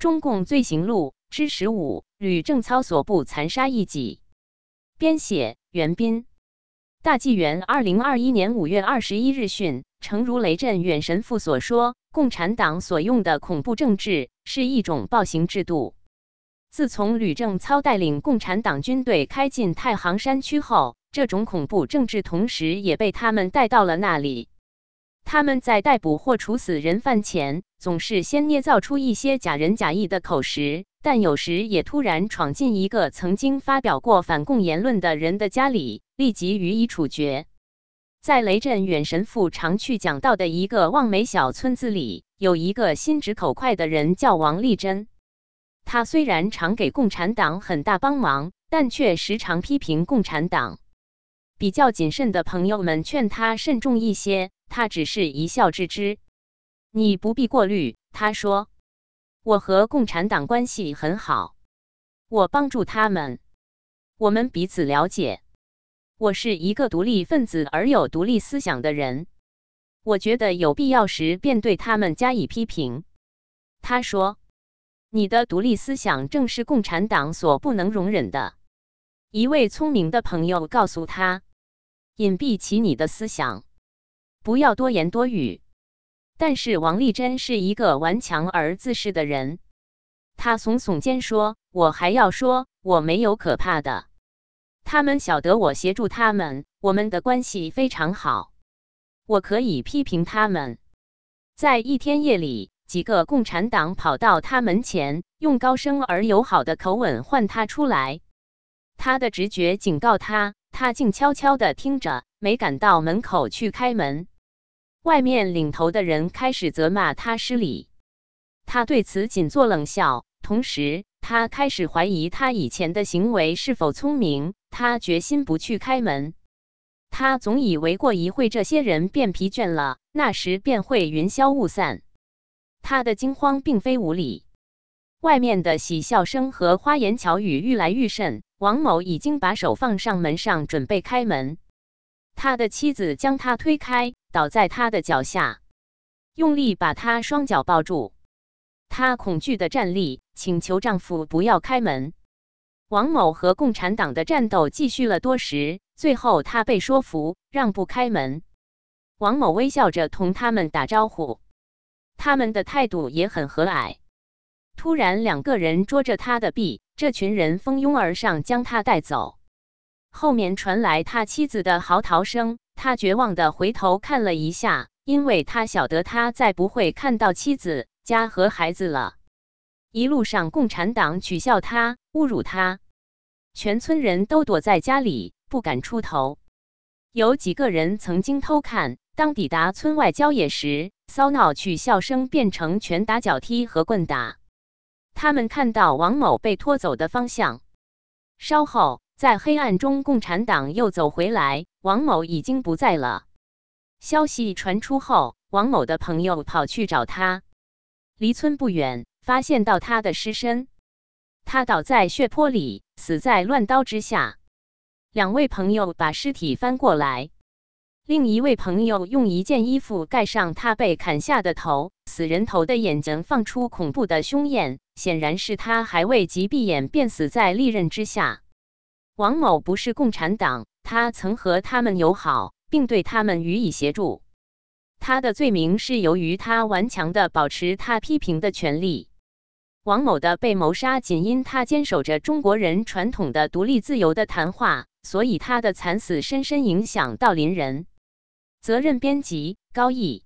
中共罪行录》之十五：吕正操所部残杀异己。编写：袁斌。大纪元二零二一年五月二十一日讯，诚如雷震远神父所说，共产党所用的恐怖政治是一种暴行制度。自从吕正操带领共产党军队开进太行山区后，这种恐怖政治同时也被他们带到了那里。他们在逮捕或处死人犯前，总是先捏造出一些假仁假义的口实，但有时也突然闯进一个曾经发表过反共言论的人的家里，立即予以处决。在雷震远神父常去讲到的一个望梅小村子里，有一个心直口快的人，叫王立珍。他虽然常给共产党很大帮忙，但却时常批评共产党。比较谨慎的朋友们劝他慎重一些，他只是一笑置之。你不必过虑，他说：“我和共产党关系很好，我帮助他们，我们彼此了解。我是一个独立分子而有独立思想的人，我觉得有必要时便对他们加以批评。”他说。你的独立思想正是共产党所不能容忍的。一位聪明的朋友告诉他：“隐蔽起你的思想，不要多言多语。”但是王丽珍是一个顽强而自恃的人，他耸耸肩说：“我还要说，我没有可怕的。他们晓得我协助他们，我们的关系非常好，我可以批评他们。在一天夜里。”几个共产党跑到他门前，用高声而友好的口吻唤他出来。他的直觉警告他，他静悄悄地听着，没敢到门口去开门。外面领头的人开始责骂他失礼，他对此仅作冷笑。同时，他开始怀疑他以前的行为是否聪明。他决心不去开门。他总以为过一会这些人便疲倦了，那时便会云消雾散。他的惊慌并非无理，外面的喜笑声和花言巧语愈来愈甚。王某已经把手放上门上，准备开门。他的妻子将他推开，倒在他的脚下，用力把他双脚抱住。他恐惧的站立，请求丈夫不要开门。王某和共产党的战斗继续了多时，最后他被说服，让步开门。王某微笑着同他们打招呼。他们的态度也很和蔼。突然，两个人捉着他的臂，这群人蜂拥而上，将他带走。后面传来他妻子的嚎啕声，他绝望的回头看了一下，因为他晓得他再不会看到妻子、家和孩子了。一路上，共产党取笑他，侮辱他，全村人都躲在家里，不敢出头。有几个人曾经偷看，当抵达村外郊野时。骚闹取笑声变成拳打脚踢和棍打。他们看到王某被拖走的方向。稍后，在黑暗中，共产党又走回来，王某已经不在了。消息传出后，王某的朋友跑去找他，离村不远，发现到他的尸身，他倒在血泊里，死在乱刀之下。两位朋友把尸体翻过来。另一位朋友用一件衣服盖上他被砍下的头，死人头的眼睛放出恐怖的凶焰，显然是他还未及闭眼便死在利刃之下。王某不是共产党，他曾和他们友好，并对他们予以协助。他的罪名是由于他顽强地保持他批评的权利。王某的被谋杀仅因他坚守着中国人传统的独立自由的谈话，所以他的惨死深深影响到邻人。责任编辑：高毅。